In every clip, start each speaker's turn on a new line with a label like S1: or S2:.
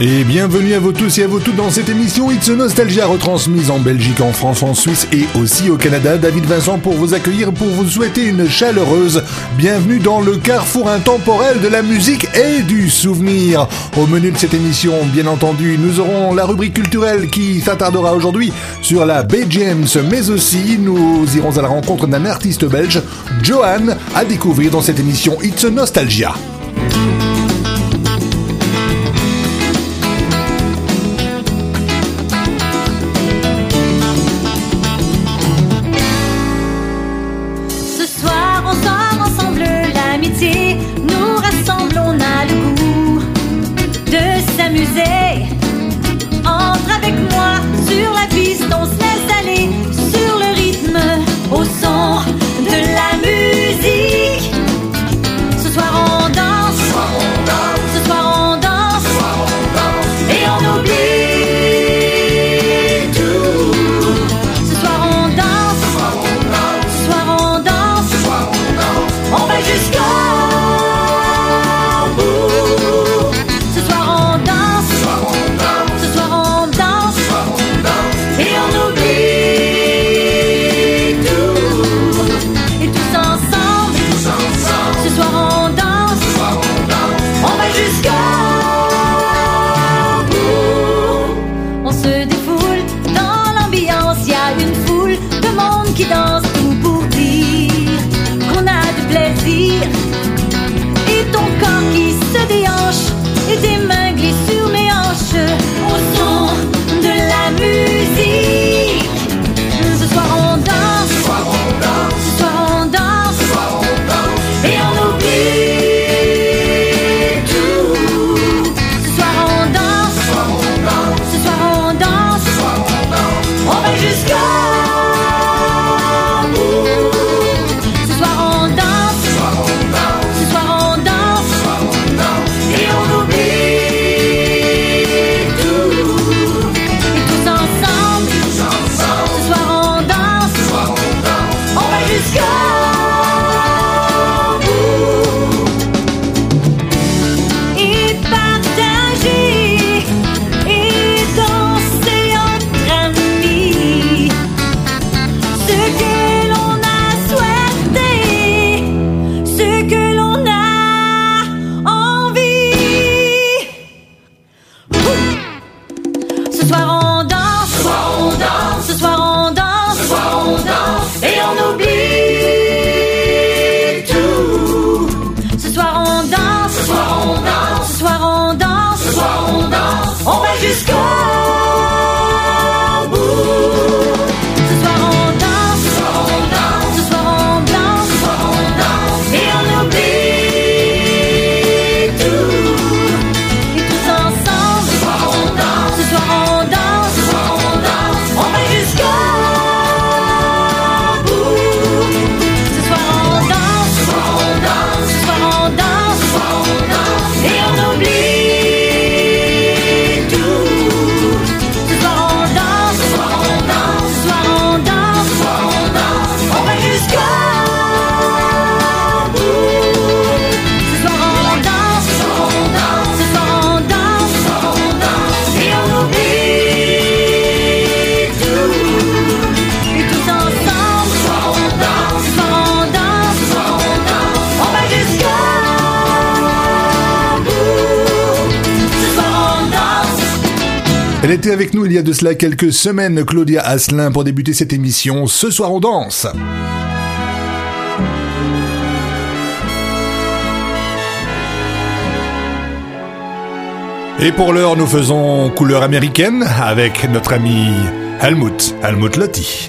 S1: Et bienvenue à vous tous et à vous toutes dans cette émission It's Nostalgia retransmise en Belgique, en France, en Suisse et aussi au Canada. David Vincent pour vous accueillir, pour vous souhaiter une chaleureuse bienvenue dans le carrefour intemporel de la musique et du souvenir. Au menu de cette émission, bien entendu, nous aurons la rubrique culturelle qui s'attardera aujourd'hui sur la Bay James, mais aussi nous irons à la rencontre d'un artiste belge, Johan, à découvrir dans cette émission It's Nostalgia. Elle était avec nous il y a de cela quelques semaines, Claudia Asselin, pour débuter cette émission. Ce soir, on danse. Et pour l'heure, nous faisons couleur américaine avec notre ami Helmut, Helmut Lotti.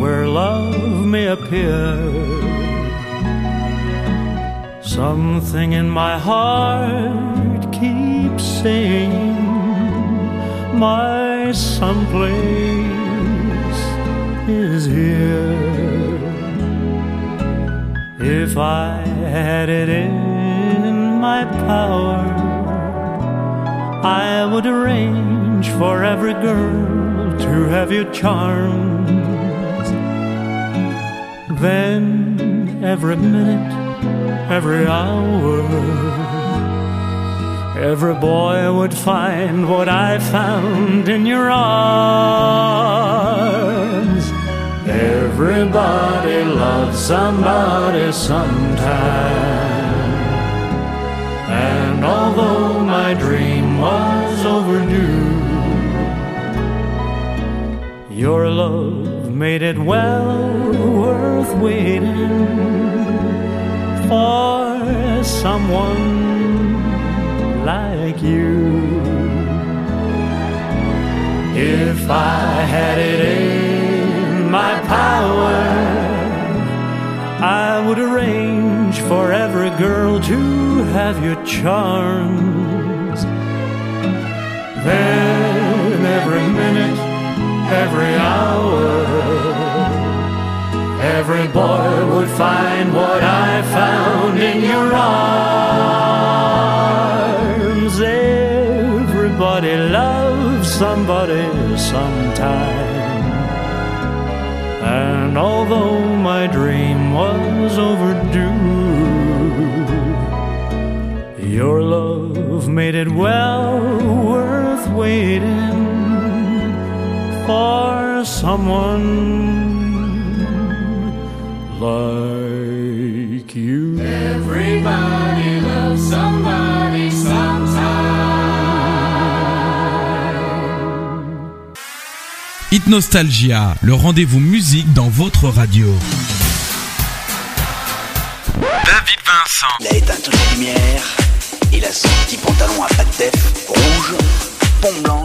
S2: where love may appear. Something in my heart keeps saying, My someplace is here. If I had it in my power, I would arrange for every girl to have your charms. Then every minute, every hour, every boy would find what I found in your arms. Everybody loves somebody sometime. And although my dream was overdue, your love made it well worth waiting for someone like you. If I had it in my power, I would arrange for every girl to have your charms. Then every hour, every boy would find what I found in your arms. Everybody loves somebody sometime. And although my dream was overdue, your love made it well worth waiting for someone like you.
S3: Everybody loves somebody sometime.
S4: Hit Nostalgia, le rendez-vous musique dans votre radio.
S5: David Vincent.
S6: Il a éteint toute la lumière. Il a son petit pantalon à pattes def, rouge, pont blanc.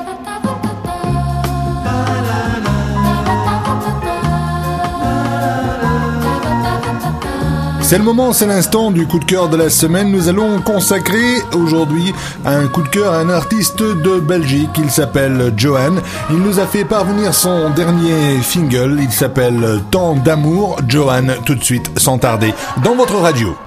S7: C'est le moment, c'est l'instant du coup de cœur de la semaine. Nous allons consacrer aujourd'hui un coup de cœur à un artiste de Belgique. Il s'appelle Johan. Il nous a fait parvenir son dernier single. Il s'appelle Tant d'amour. Johan, tout de suite, sans tarder, dans votre radio.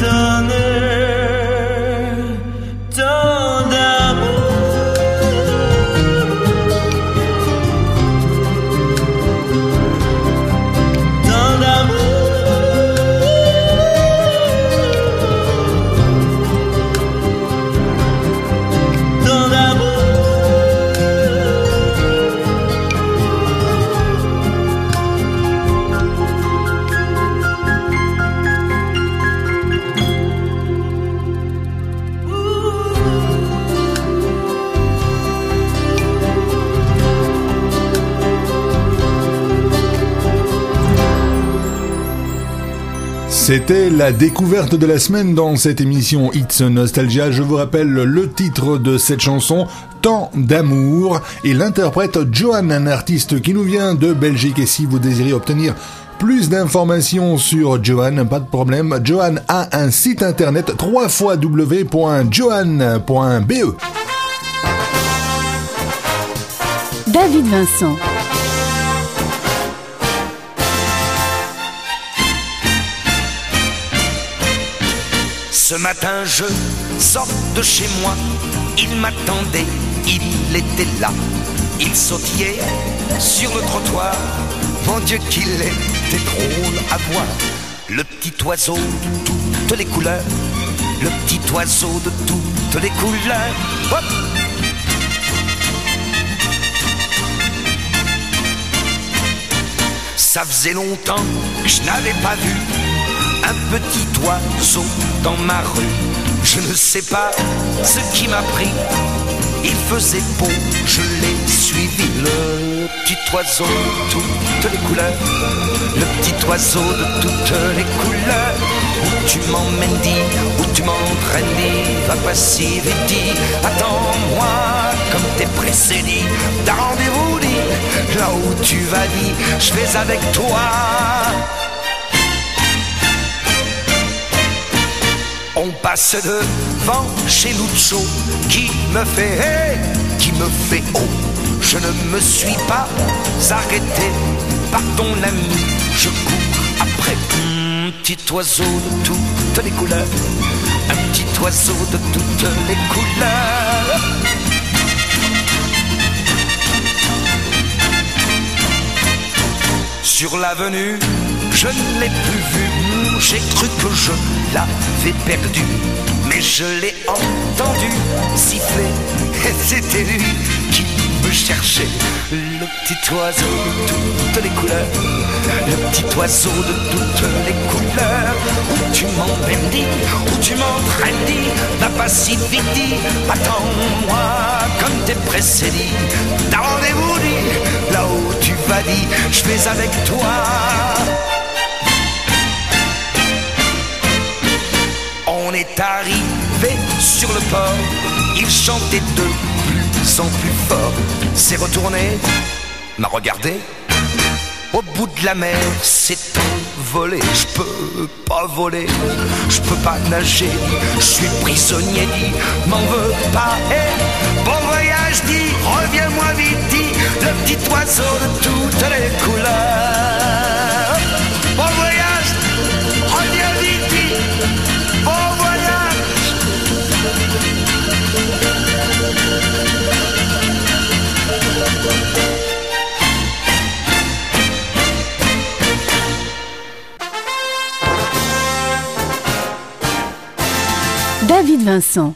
S2: 的
S7: C'était la découverte de la semaine dans cette émission It's Nostalgia. Je vous rappelle le titre de cette chanson, Tant d'amour, et l'interprète Johan, un artiste qui nous vient de Belgique. Et si vous désirez obtenir plus d'informations sur Johan, pas de problème. Johan a un site internet www.johan.be.
S8: David Vincent.
S9: Ce matin, je sors de chez moi. Il m'attendait, il était là. Il sautillait sur le trottoir. Mon Dieu, qu'il était drôle à voir. Le petit oiseau de toutes les couleurs. Le petit oiseau de toutes les couleurs. Ça faisait longtemps que je n'avais pas vu petit oiseau dans ma rue. Je ne sais pas ce qui m'a pris. Il faisait beau, je l'ai suivi. Le petit oiseau de toutes les couleurs. Le petit oiseau de toutes les couleurs. Où tu m'emmènes, dit, où tu m'entraînes, dit, va pas si vite, dit, attends-moi comme t'es pressé, dit, t'as rendez-vous, dit, là où tu vas, dit, je vais avec toi. On passe devant chez Lucho qui me fait hey, qui me fait oh. Je ne me suis pas arrêté par ton ami. Je cours après un petit oiseau de toutes les couleurs. Un petit oiseau de toutes les couleurs. Sur l'avenue, je ne l'ai plus vu. J'ai cru que je l'avais perdu. Mais je l'ai entendu siffler. Et c'était lui qui me cherchait. Le petit oiseau de toutes les couleurs. Le petit oiseau de toutes les couleurs. Où tu m'emmènes, dit, où tu m'entraînes, dit. Va pas si vite, dit. Attends-moi comme t'es pressé, dit. T'as rendez-vous, dit. Là où tu vas, dit. Je vais avec toi. On est arrivé sur le port, il chantait de plus en plus fort. S'est retourné, m'a regardé. Au bout de la mer, c'est envolé. Je peux pas voler, je peux pas nager. Je suis prisonnier, dit, m'en veux pas. Eh, bon voyage, dit, reviens-moi vite, dit, le petit oiseau de toutes les couleurs.
S8: Vincent.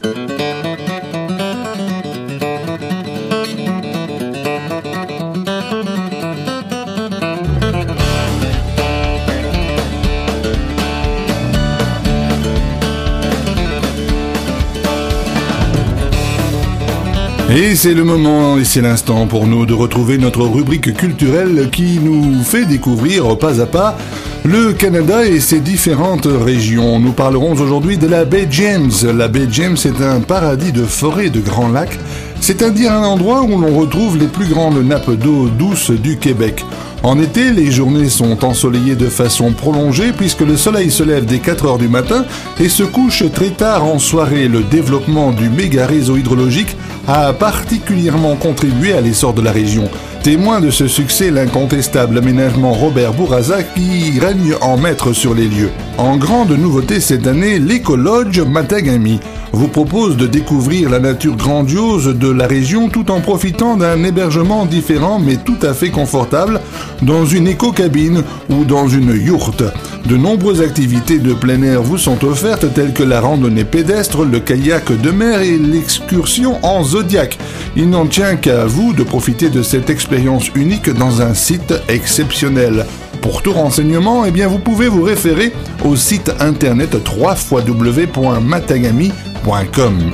S7: Et c'est le moment et c'est l'instant pour nous de retrouver notre rubrique culturelle qui nous fait découvrir pas à pas le Canada et ses différentes régions. Nous parlerons aujourd'hui de la baie James. La baie James est un paradis de forêts de grands lacs, c'est-à-dire un endroit où l'on retrouve les plus grandes nappes d'eau douce du Québec. En été, les journées sont ensoleillées de façon prolongée puisque le soleil se lève dès 4 heures du matin et se couche très tard en soirée. Le développement du méga réseau hydrologique a particulièrement contribué à l'essor de la région. Témoin de ce succès, l'incontestable aménagement Robert Bourraza qui règne en maître sur les lieux. En grande nouveauté cette année, l'Écolodge Matagami vous propose de découvrir la nature grandiose de la région tout en profitant d'un hébergement différent mais tout à fait confortable dans une éco-cabine ou dans une yourte. De nombreuses activités de plein air vous sont offertes telles que la randonnée pédestre, le kayak de mer et l'excursion en zodiac. Il n'en tient qu'à vous de profiter de cette expérience unique dans un site exceptionnel. Pour tout renseignement, eh bien, vous pouvez vous référer au site internet www.matagami.com.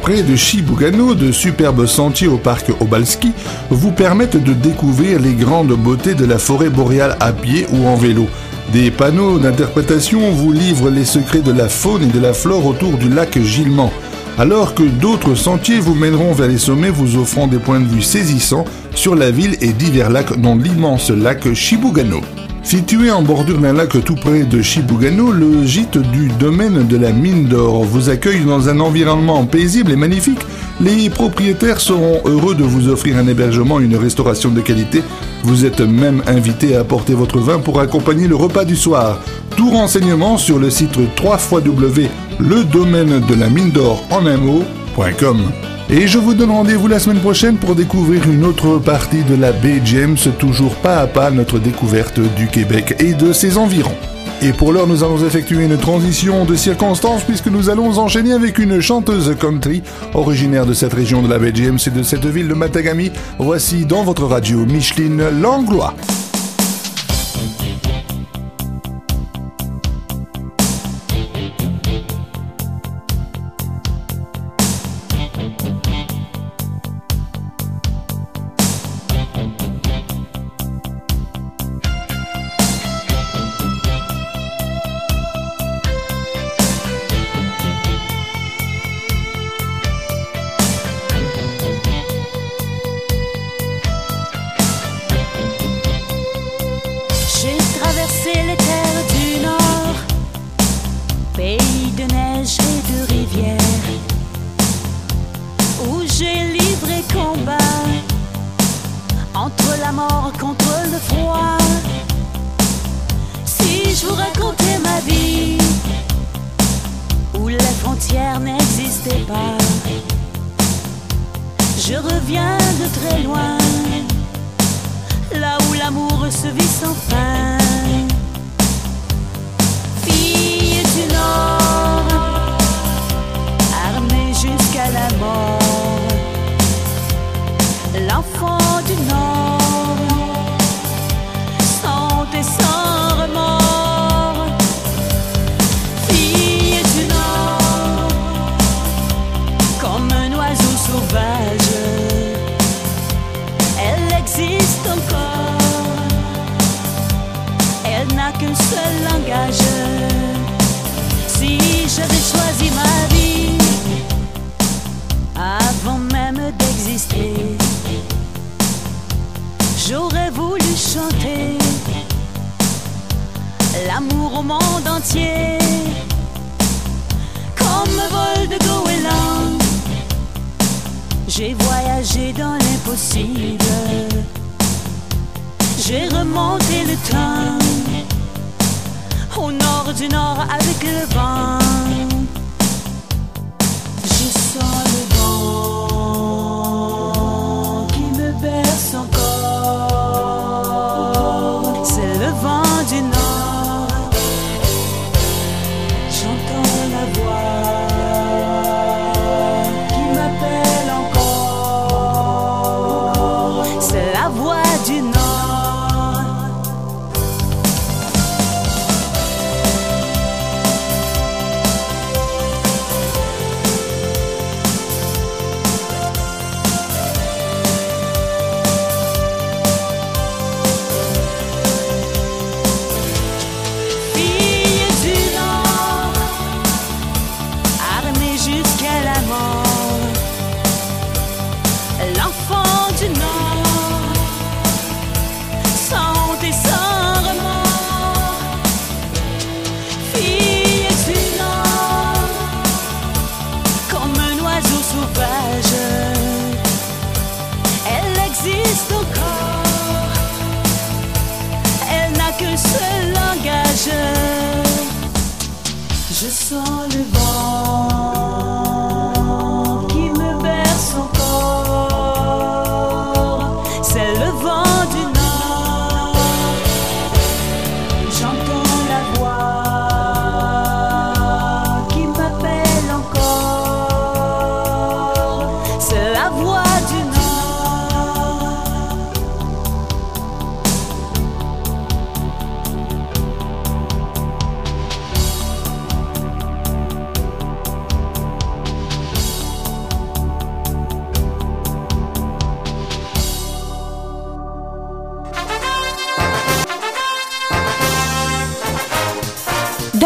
S7: Près de Shibugano, de superbes sentiers au parc Obalski vous permettent de découvrir les grandes beautés de la forêt boréale à pied ou en vélo. Des panneaux d'interprétation vous livrent les secrets de la faune et de la flore autour du lac Gilman, alors que d'autres sentiers vous mèneront vers les sommets vous offrant des points de vue saisissants sur la ville et divers lacs dont l'immense lac Shibugano. Situé en bordure d'un lac tout près de Shibugano, le gîte du domaine de la mine d'or vous accueille dans un environnement paisible et magnifique. Les propriétaires seront heureux de vous offrir un hébergement et une restauration de qualité. Vous êtes même invité à apporter votre vin pour accompagner le repas du soir. Tout renseignement sur le site www.ledomaine de la mine d'or en un mot.com. Et je vous donne rendez-vous la semaine prochaine pour découvrir une autre partie de la baie James, toujours pas à pas notre découverte du Québec et de ses environs. Et pour l'heure, nous allons effectuer une transition de circonstances puisque nous allons enchaîner avec une chanteuse country originaire de cette région de la James et de cette ville de Matagami. Voici dans votre radio Micheline Langlois.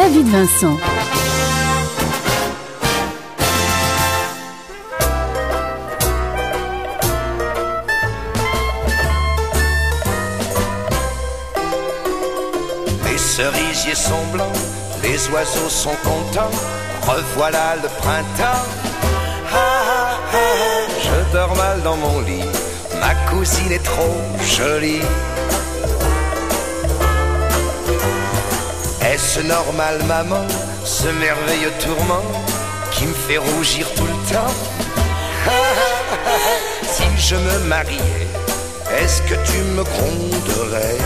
S8: David Vincent.
S9: Les cerisiers sont blancs, les oiseaux sont contents, revoilà le printemps. Je dors mal dans mon lit, ma cousine est trop jolie. Est-ce normal, maman, ce merveilleux tourment qui me fait rougir tout le temps? Si je me mariais, est-ce que tu me gronderais?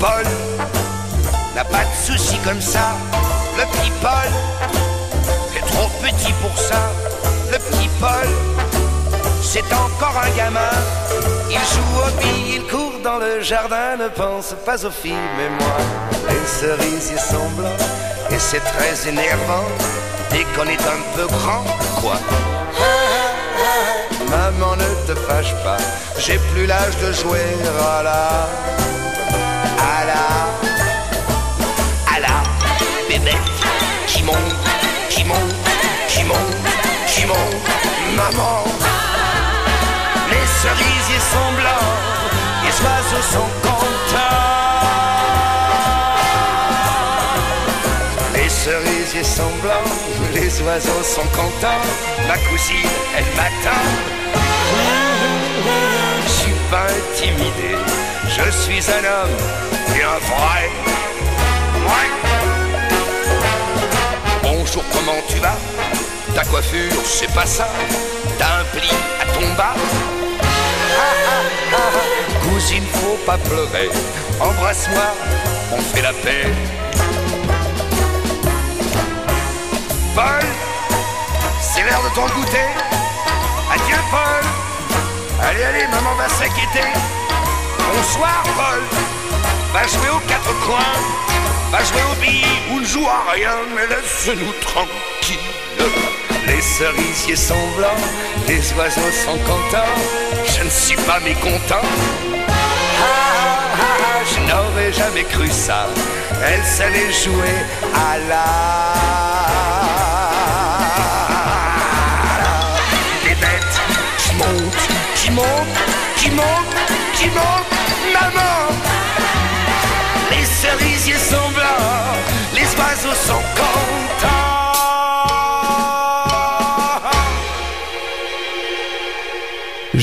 S9: Paul n'a pas de soucis comme ça. Le petit Paul est trop petit pour ça. Le petit Paul, c'est encore un gamin. Il joue au billes, il court dans le jardin. Ne pense pas aux filles, mais moi, les cerisiers sont blancs. Et c'est très énervant dès qu'on est un peu grand, quoi. Maman, ne te fâche pas, j'ai plus l'âge de jouer à la à la, à la bébête qui monte, qui monte, qui monte, qui monte, maman. Les cerisiers sont blancs, oiseaux sont contents. Les cerisiers sont blancs, les oiseaux sont contents. Ma cousine, elle m'attend. Je suis pas intimidé, je suis un homme et un vrai. Ouais. Bonjour, comment tu vas? Ta coiffure, c'est pas ça. T'as un pli à ton bas? Ah. Cousine, faut pas pleurer. Embrasse-moi, on fait la paix. Paul, c'est l'heure de ton goûter. Adieu, Paul. Allez, allez, maman va s'inquiéter. Bonsoir, Paul. Va jouer aux quatre coins. Va jouer aux billes ou ne joue à rien, mais laisse-nous tranquilles. Les cerisiers sont blancs, les oiseaux sont contents. Je ne suis pas mécontent. Je n'aurais jamais cru ça. Elle savait jouer à la. Des bêtes qui montent, qui montent, qui montent, qui montent, maman. Les cerisiers sont blancs, les oiseaux sont contents.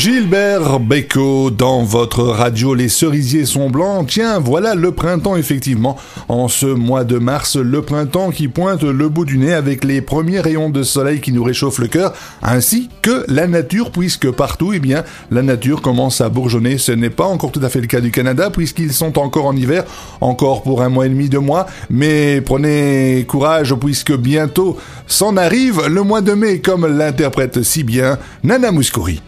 S7: Gilbert Bécaud dans votre radio Les cerisiers sont blancs. Tiens, voilà le printemps effectivement. En ce mois de mars, le printemps qui pointe le bout du nez avec les premiers rayons de soleil qui nous réchauffent le cœur, ainsi que la nature, puisque partout, eh bien, la nature commence à bourgeonner. Ce n'est pas encore tout à fait le cas du Canada, puisqu'ils sont encore en hiver, encore pour un mois et demi, deux mois. Mais prenez courage, puisque bientôt s'en arrive le mois de mai, comme l'interprète si bien Nana Mouskouri.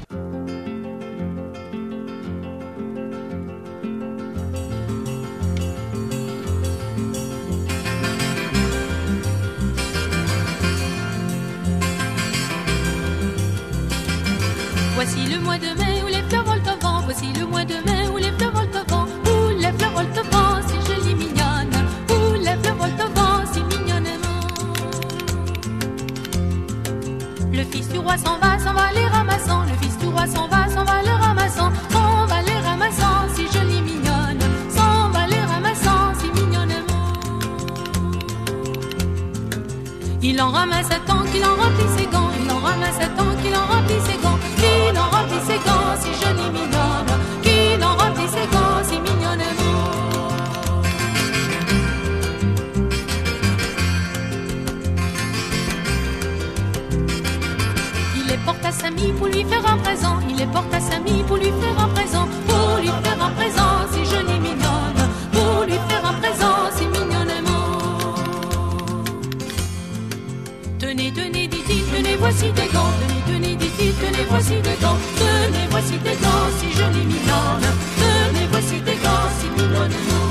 S1: Voici le mois de mai où les fleurs volent au vent. Voici le mois de mai où les fleurs volent au vent. Où les fleurs volent au vent, si jolie mignonne. Où les fleurs volent au vent, si mignonnement. Le fils du roi s'en va, s'en va les ramassant. Le fils du roi s'en va, s'en va le ramassant. S'en va les ramassant, si jolie mignonne. S'en va les ramassant, si mignonnement. Il en ramasse tant qu'il en remplit ses gants. Il en ramasse tant qu'il en remplit ses gants ses gants, si jolie et mignonne, qu'il enrobit ses gants, si mignonnement. Il les porte à sa Samy pour lui faire un présent, il les porte à sa Samy pour lui faire un présent, pour lui faire un présent. Tenez, voici des gants. Tenez, voici des gants, si jolie mignonne. Tenez, voici des gants, si mignonnement.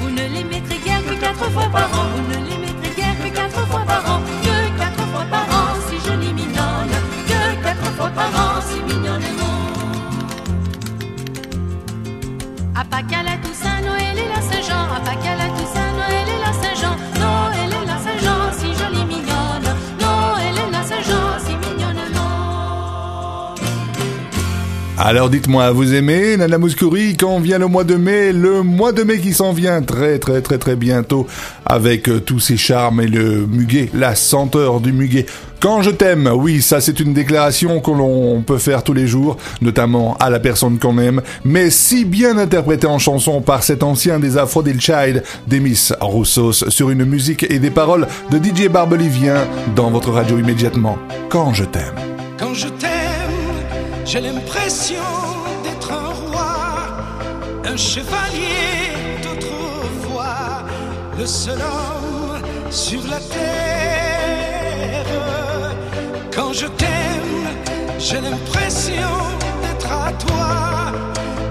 S1: Vous ne les mettrez guère que quatre fois par an. Vous ne
S7: Alors dites-moi, vous aimez Nana Mouskouri quand vient le mois de mai Le mois de mai qui s'en vient très très très très bientôt avec euh, tous ses charmes et le muguet, la senteur du muguet. Quand je t'aime, oui, ça c'est une déclaration que l'on peut faire tous les jours, notamment à la personne qu'on aime, mais si bien interprétée en chanson par cet ancien des Aphrodite Child, Demis Roussos, sur une musique et des paroles de DJ Barbelivien dans votre radio immédiatement. Quand je t'aime.
S10: Quand je t'aime, j'ai l'impression d'être un roi, un chevalier d'autrefois, le seul homme sur la terre. Quand je t'aime, j'ai l'impression d'être à toi,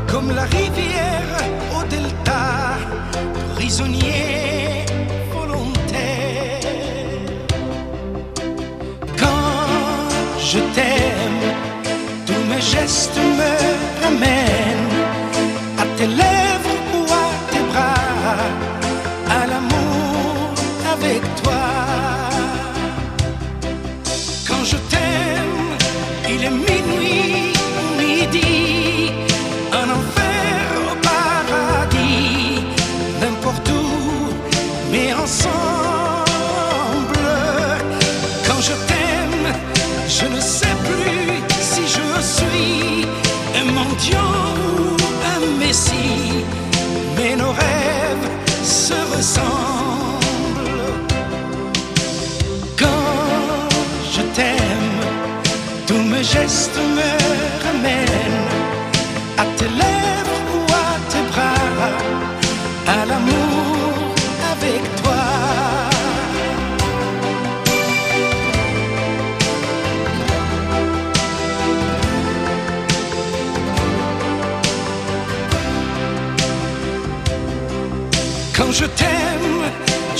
S10: comme la rivière au delta, prisonnier gestes me ramènent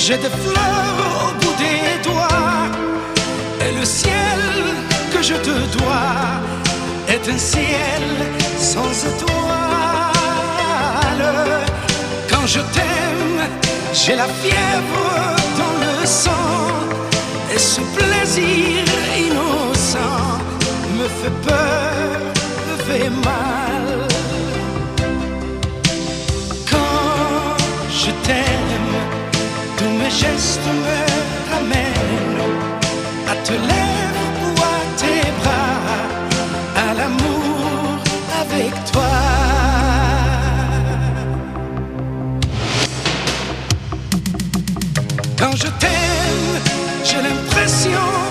S10: j'ai des fleurs au bout des doigts. Et le ciel que je te dois est un ciel sans étoiles. Quand je t'aime, j'ai la fièvre dans le sang. Et ce plaisir innocent me fait peur, me fait mal. Quand je t'aime, gestes me ramènent à te lèvres ou à tes bras, à l'amour avec toi. Quand je t'aime, j'ai l'impression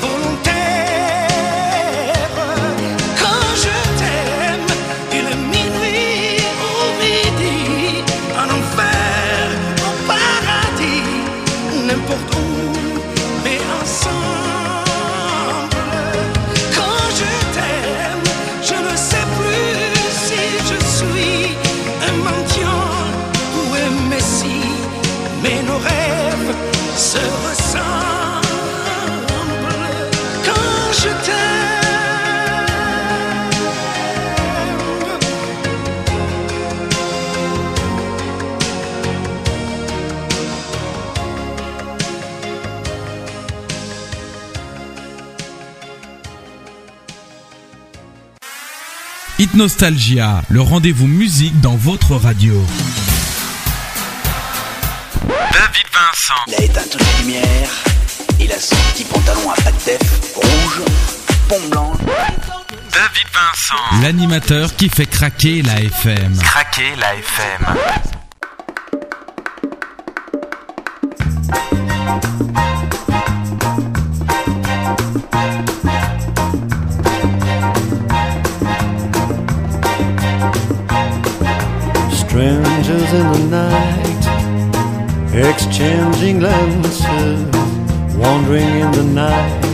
S10: volontaire. Quand je t'aime, il est minuit ou midi, en enfer, au paradis, n'importe où, mais ensemble. Quand je t'aime, je ne sais plus si je suis un mendiant ou un messie, mais nos rêves se ressemblent. Quand je t'aime.
S4: Hit Nostalgia, le rendez-vous musique dans votre radio.
S5: Vincent.
S6: Il a éteint toutes les lumières. Il a son petit pantalon à pattes def, rouge, pont blanc.
S5: David Vincent.
S4: L'animateur qui fait craquer la FM.
S5: Craquer la FM.
S2: Strangers in the night, exchanging glances, wandering in the night.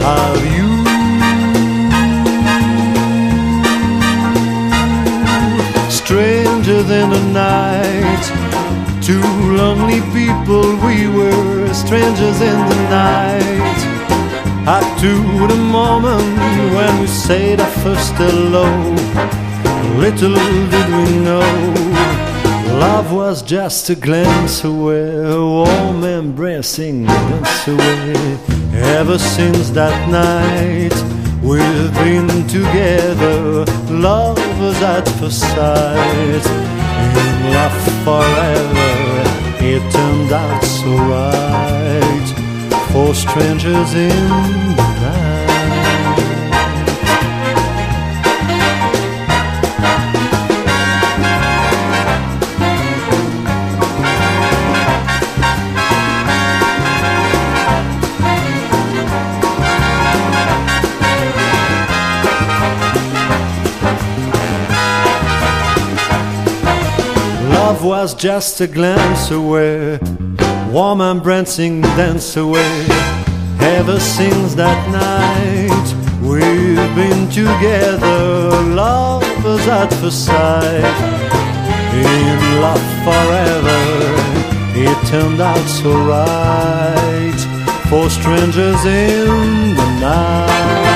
S2: have you. Stranger than the night, two lonely people we were. Strangers in the night up to the moment when we said our first hello. Little did we know, love was just a glance away, a warm embracing glance away. Ever since that night, we've been together, lovers at first sight, in love forever. It turned out so right for strangers in Love was just a glance away warm embracing dance away. Ever since that night, we've been together, lovers at first sight. In love forever, it turned out so right for strangers in the night.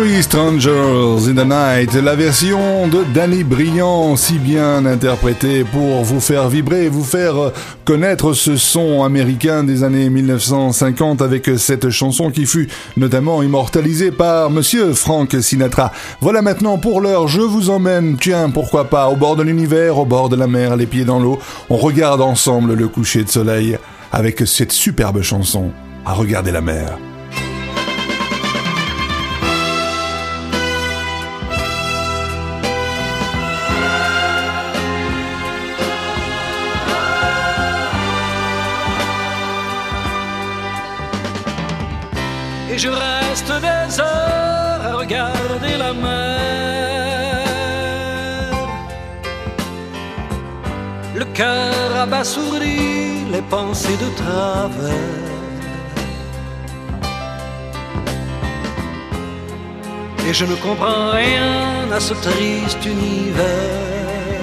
S7: Oui, Strangers in the Night, la version de Danny Briand, si bien interprétée pour vous faire vibrer, vous faire connaître ce son américain des années 1950 avec cette chanson qui fut notamment immortalisée par monsieur Frank Sinatra. Voilà maintenant pour l'heure, je vous emmène, tiens, pourquoi pas, au bord de l'univers, au bord de la mer, les pieds dans l'eau. On regarde ensemble le coucher de soleil avec cette superbe chanson, à regarder la mer.
S10: Cœur abasourdi, les pensées de travers. Et je ne comprends rien à ce triste univers.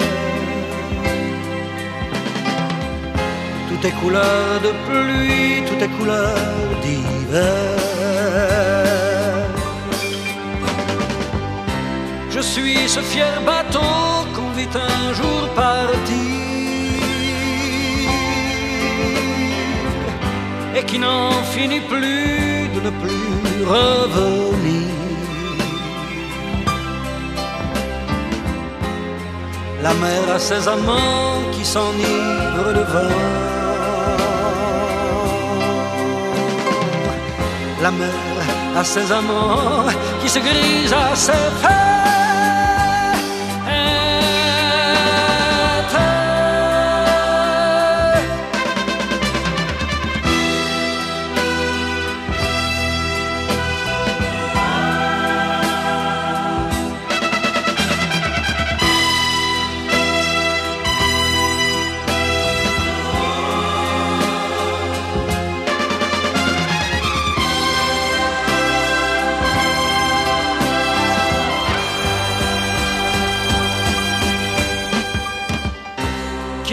S10: Tout est couleur de pluie, tout est couleur d'hiver. Je suis ce fier bateau qu'on vit un jour partir et qui n'en finit plus de ne plus revenir.
S11: La mer a ses amants qui s'enivrent de vin. La mer a ses amants qui se grisent à ses fers.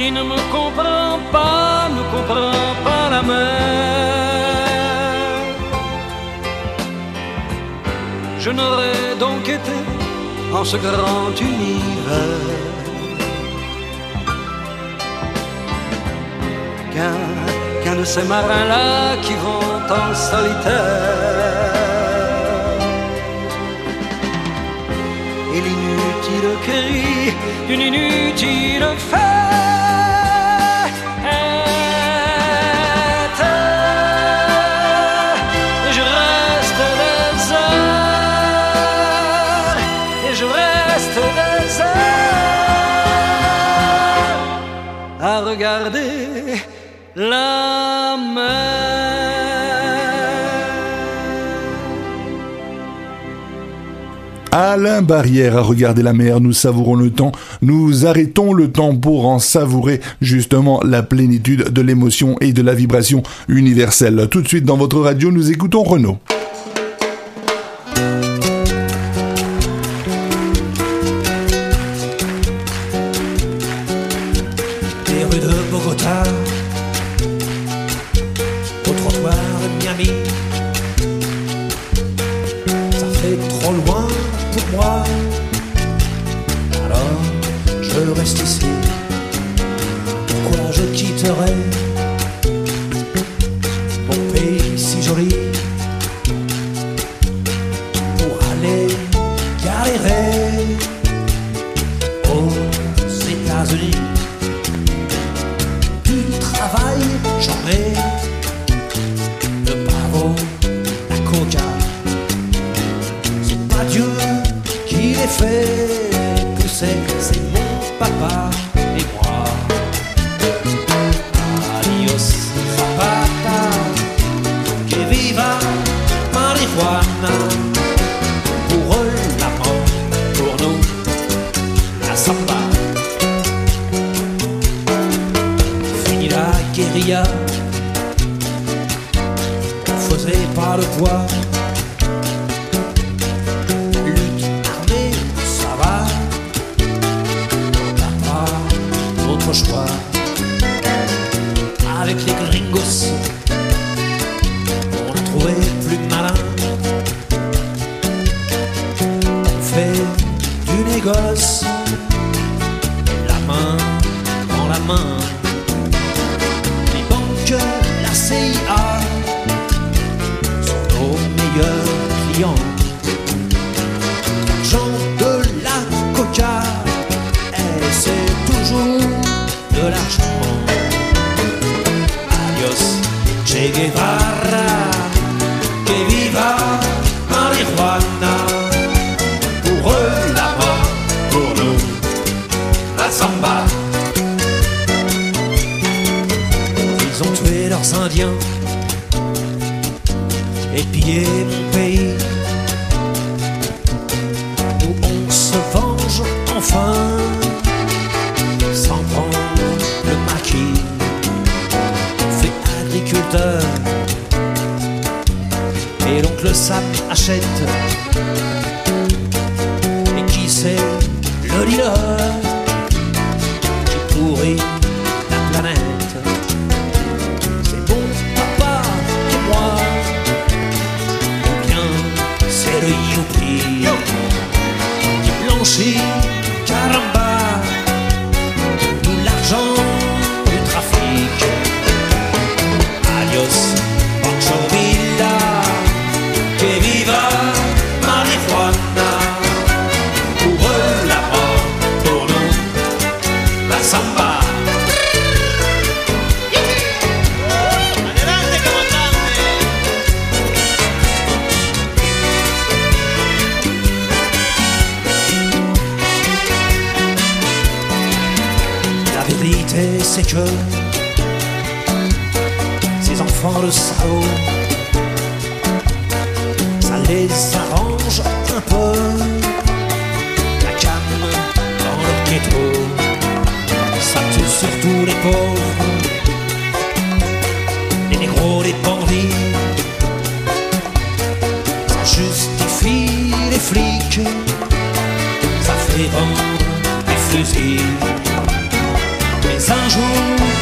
S11: qui ne me comprend pas, ne comprend pas la mer. Je n'aurais donc été en ce grand univers qu'un de ces marins-là qui vont en solitaire. de cri d'une inutile fête.
S12: Alain Barrière à regarder la mer, nous savourons le temps, nous arrêtons le temps pour en savourer justement la plénitude de l'émotion et de la vibration universelle. Tout de suite dans votre radio, nous écoutons Renaud.
S13: C'est que
S12: ces enfants de salaud, ça les arrange un peu. La canne dans leur ghetto, ça tue surtout les pauvres, les négros, les bandits. Ça justifie les flics, ça fait vendre les fusils. Un jour,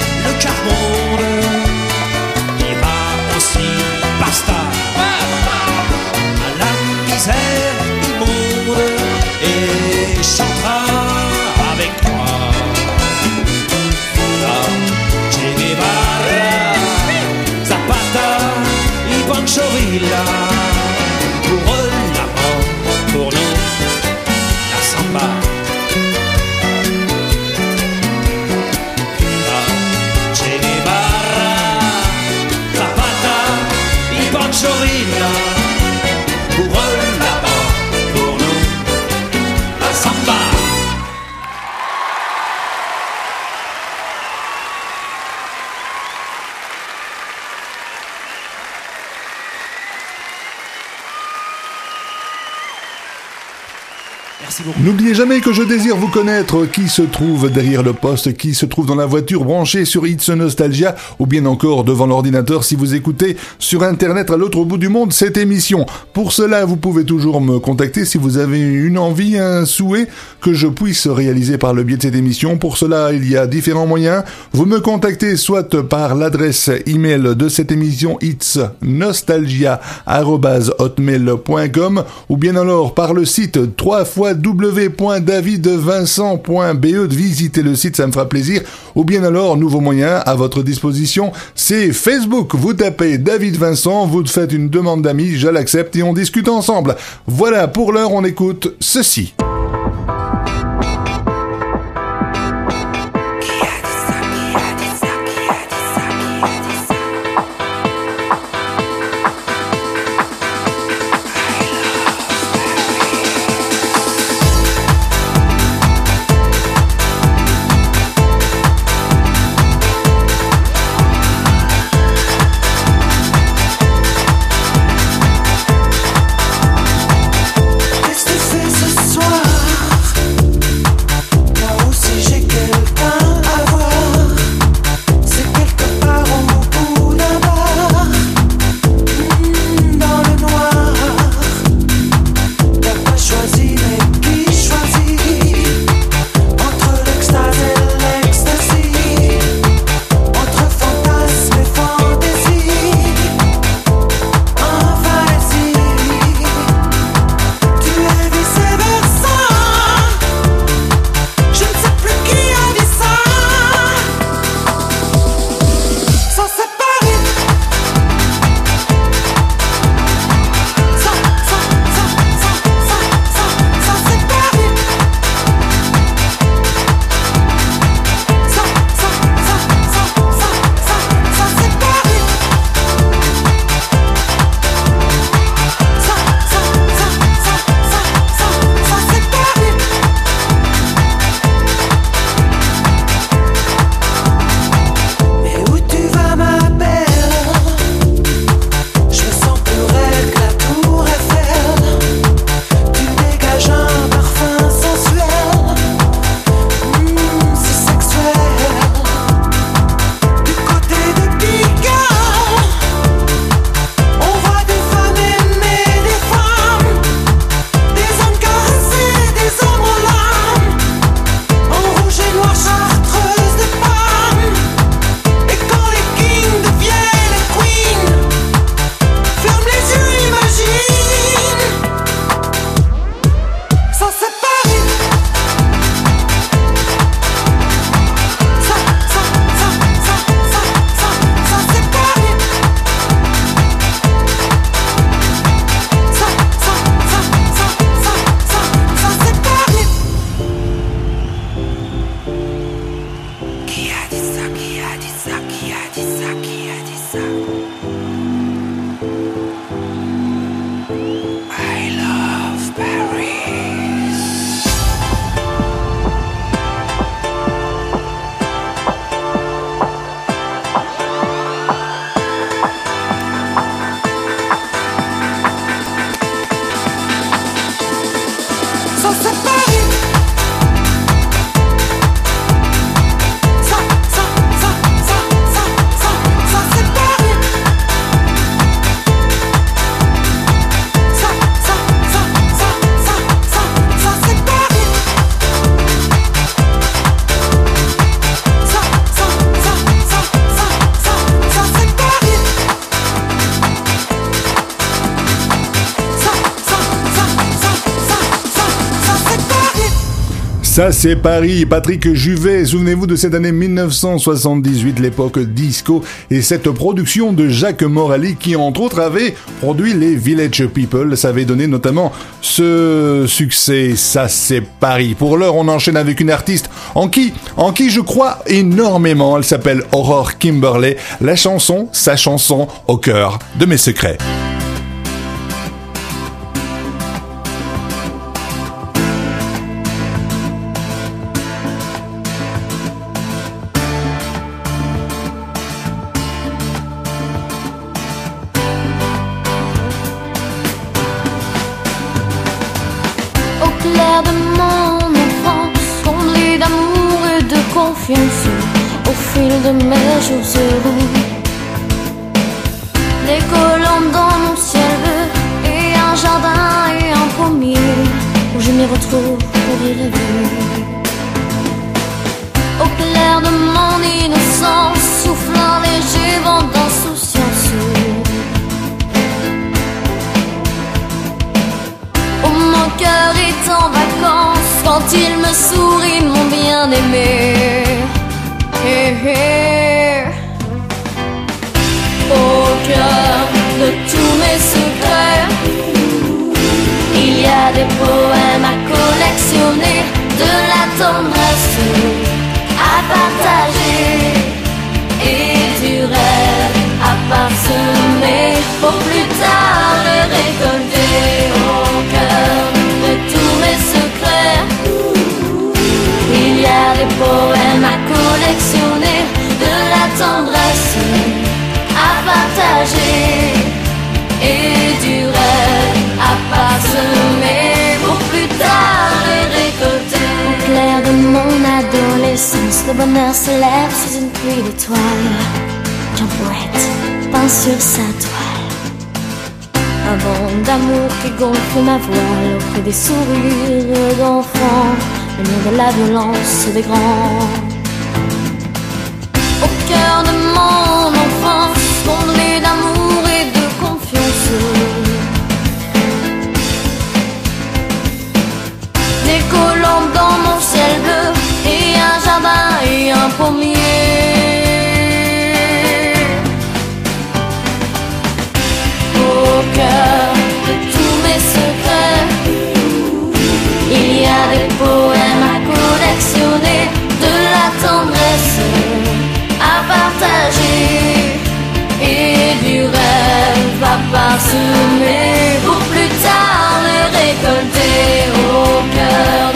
S7: jamais que je désire vous connaître qui se trouve derrière le poste, qui se trouve dans la voiture branchée sur It's Nostalgia ou bien encore devant l'ordinateur si vous écoutez sur internet à l'autre bout du monde cette émission. Pour cela, vous pouvez toujours me contacter si vous avez une envie, un souhait que je puisse réaliser par le biais de cette émission. Pour cela, il y a différents moyens. Vous me contactez soit par l'adresse email de cette émission it's nostalgia@hotmail.com ou bien alors par le site 3 fois www.davidvincent.be visitez le site, ça me fera plaisir. Ou bien alors, nouveau moyen à votre disposition, c'est Facebook. Vous tapez David Vincent, vous faites une demande d'amis, je l'accepte et on discute ensemble. Voilà, pour l'heure, on écoute ceci. Ça c'est Paris, Patrick Juvet, souvenez-vous de cette année 1978, l'époque disco, et cette production de Jacques Morali qui entre autres avait produit les Village People, ça avait donné notamment ce succès, ça c'est Paris. Pour l'heure on enchaîne avec une artiste en qui, en qui je crois énormément, elle s'appelle Aurore Kimberley, la chanson, sa chanson au cœur de mes secrets.
S14: Tendresse à partager le bonheur se lève sous une pluie d'étoiles qu'un poète peint sur sa toile. Un vent d'amour qui gonfle ma voile auprès des sourires d'enfants, le nom de la violence des grands. Au cœur de mon enfance, fondé d'amour et de confiance. Des dans mon ciel bleu Au cœur de tous mes secrets, il y a des poèmes à collectionner, de la tendresse à partager et du rêve à parsemer pour plus tard le récolter au cœur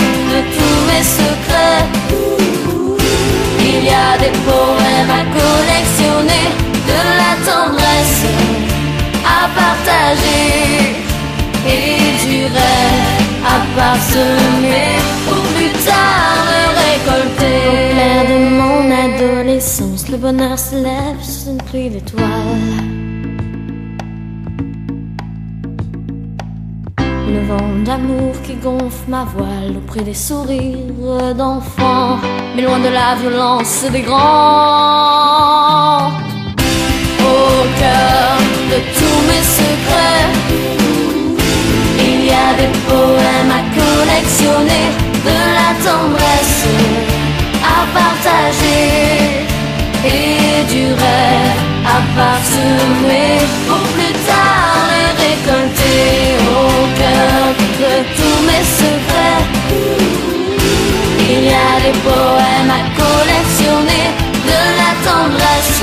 S14: y a des poèmes à collectionner, de la tendresse à partager et du rêve à parsemer pour plus tard récolter. Au clair de mon adolescence, le bonheur se lève sous une pluie d'étoiles. Vent d'amour qui gonfle ma voile auprès des sourires d'enfants, mais loin de la violence des grands. Au cœur de tous mes secrets, il y a des poèmes à collectionner, de la tendresse à partager et du rêve à parsemer pour plus tard le récolter au de tous mes secrets. Il y a des poèmes à collectionner, de la tendresse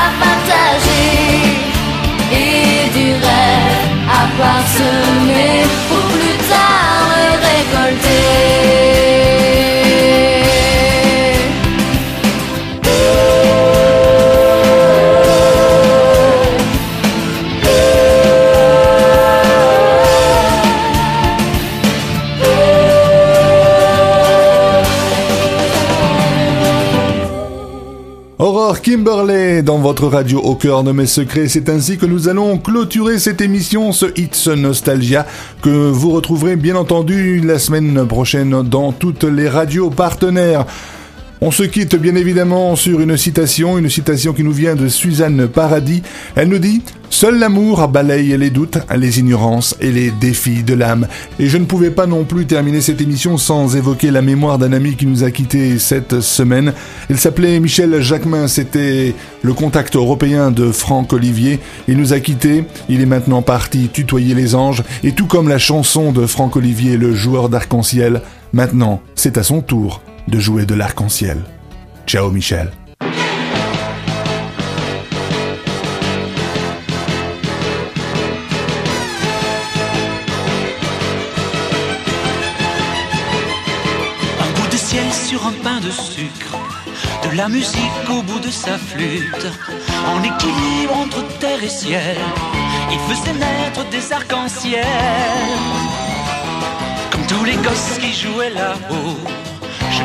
S14: à partager et du rêve à parsemer pour plus tard récolter.
S7: Dans votre radio au cœur de mes secrets. C'est ainsi que nous allons clôturer cette émission, ce Hits Nostalgia, que vous retrouverez bien entendu la semaine prochaine dans toutes les radios partenaires. On se quitte bien évidemment sur une citation, une citation qui nous vient de Suzanne Paradis. Elle nous dit Seul l'amour balaye les doutes, les ignorances et les défis de l'âme. Et je ne pouvais pas non plus terminer cette émission sans évoquer la mémoire d'un ami qui nous a quittés cette semaine. Il s'appelait Michel Jacquemin, c'était le contact européen de Franck Olivier. Il nous a quittés, il est maintenant parti tutoyer les anges, et tout comme la chanson de Franck Olivier, le joueur d'arc-en-ciel, maintenant c'est à son tour de jouer de l'arc-en-ciel. Ciao Michel.
S15: Un bout de ciel sur un pain de sucre, de la musique au bout de sa flûte, en équilibre entre terre et ciel, il faisait naître des arcs-en-ciel. Comme tous les gosses qui jouaient là-haut,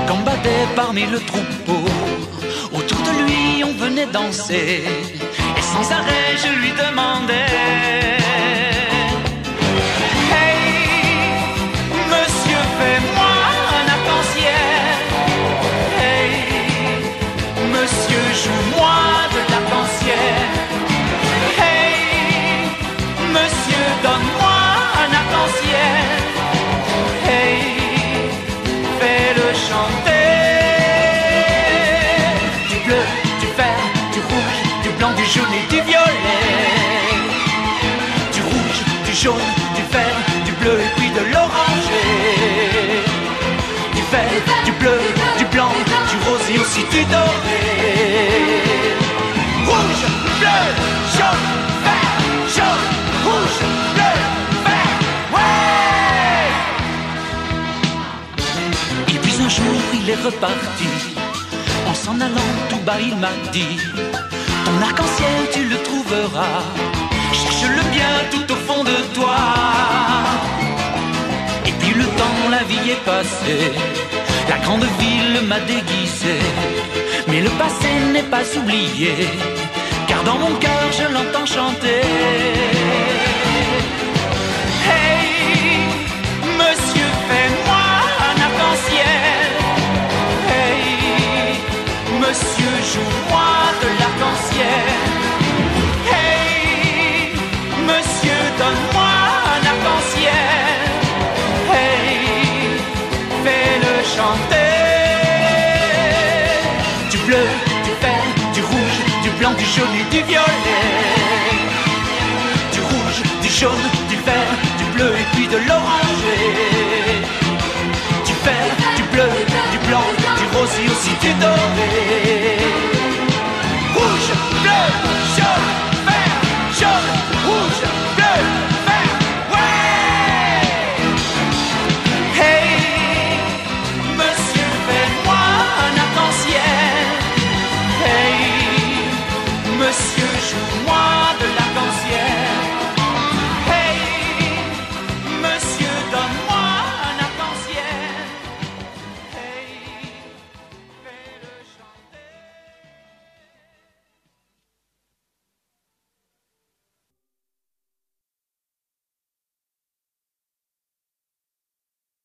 S15: je combattais parmi le troupeau. Autour de lui, on venait danser, et sans arrêt, je lui demandais. Hey, monsieur, fais-moi un arc-en-ciel. Hey, monsieur, joue-moi de l'arc-en-ciel. Hey, monsieur, donne-moi un arc-en-ciel. Jaune et du violet. Du rouge, du jaune, du vert, du bleu et puis de l'oranger. Du vert, du bleu, du blanc, du rose et aussi du doré. Rouge, bleu, jaune, vert, jaune, rouge, bleu, vert, ouais! Et puis un jour il est reparti En s'en allant tout bas il m'a dit Ton arc-en-ciel tu le trouveras. Cherche-le bien tout au fond de toi. Et puis le temps, la vie est passée. La grande ville m'a déguisé. Mais le passé n'est pas oublié. Car dans mon cœur je l'entends chanter monsieur, joue-moi de l'arc-en-ciel. Hey, monsieur, donne-moi un arc-en-ciel. Hey, fais-le chanter. Du bleu, du vert, du rouge, du blanc, du jaune et du violet du rouge, du jaune, du vert, du bleu et puis de l'oranger. Du rose et aussi du doré. Rouge, bleu, jaune,